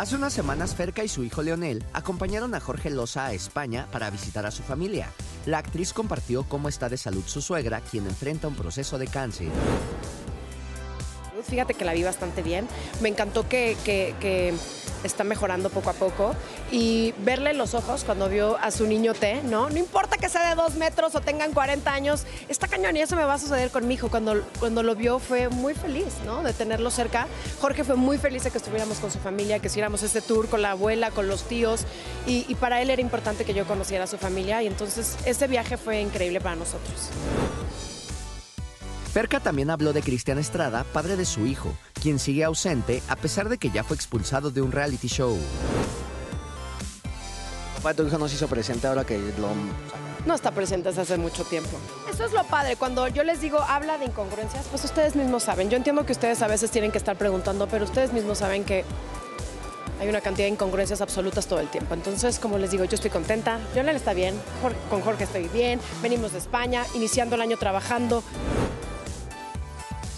Hace unas semanas, Ferca y su hijo Leonel acompañaron a Jorge Loza a España para visitar a su familia. La actriz compartió cómo está de salud su suegra, quien enfrenta un proceso de cáncer. Fíjate que la vi bastante bien. Me encantó que, está mejorando poco a poco y verle los ojos cuando vio a su niño T, ¿no? No importa que sea de dos metros o tengan 40 años, está cañón y eso me va a suceder con mi hijo. Cuando, cuando lo vio fue muy feliz, ¿no? De tenerlo cerca. Jorge fue muy feliz de que estuviéramos con su familia, que hiciéramos este tour con la abuela, con los tíos y, y para él era importante que yo conociera a su familia y entonces ese viaje fue increíble para nosotros. Ferca también habló de Cristian Estrada, padre de su hijo, quien sigue ausente a pesar de que ya fue expulsado de un reality show. Papá, tu hijo no se hizo presente ahora que lo... no está presente desde hace mucho tiempo. Eso es lo padre, cuando yo les digo habla de incongruencias, pues ustedes mismos saben. Yo entiendo que ustedes a veces tienen que estar preguntando, pero ustedes mismos saben que hay una cantidad de incongruencias absolutas todo el tiempo. Entonces, como les digo, yo estoy contenta, Leonel está bien, Jorge- con Jorge estoy bien, venimos de España, iniciando el año trabajando.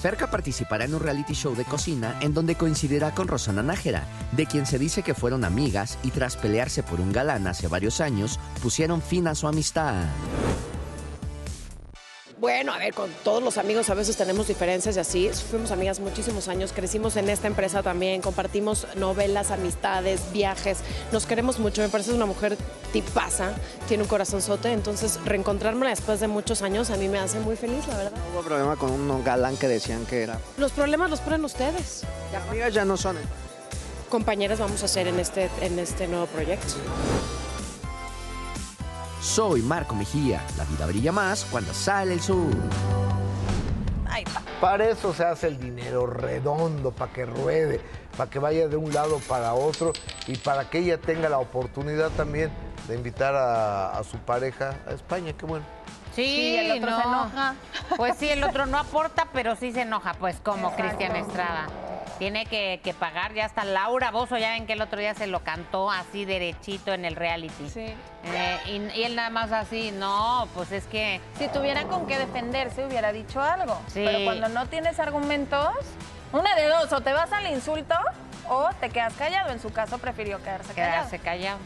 Ferca participará en un reality show de cocina en donde coincidirá con Rosana Nájera, de quien se dice que fueron amigas y tras pelearse por un galán hace varios años, pusieron fin a su amistad. Bueno, a ver, con todos los amigos a veces tenemos diferencias y así. Fuimos amigas muchísimos años, crecimos en esta empresa también, compartimos novelas, amistades, viajes. Nos queremos mucho, me parece una mujer tipaza, tiene un corazonzote, entonces reencontrarme después de muchos años a mí me hace muy feliz, la verdad. Hubo problema con un galán que decían que era... Los problemas los ponen ustedes. Amigas ya no son. Compañeras vamos a hacer en este, en este nuevo proyecto. Soy Marco Mejía, la vida brilla más cuando sale el sol. Para eso se hace el dinero redondo, para que ruede, para que vaya de un lado para otro y para que ella tenga la oportunidad también de invitar a, a su pareja a España. Qué bueno. Sí, Sí, el otro se no. enoja. Pues sí, el otro no aporta, pero sí se enoja, pues como Cristian Estrada. Tiene que, que pagar, ya hasta Laura Bozo, ya ven que el otro día se lo cantó así derechito en el reality. Sí. Eh, y, y él nada más así, no, pues es que Si tuviera con qué defenderse, hubiera dicho algo. Sí. Pero cuando no tienes argumentos, una de dos, o te vas al insulto o te quedas callado. En su caso, prefirió quedarse callado. quedarse callado.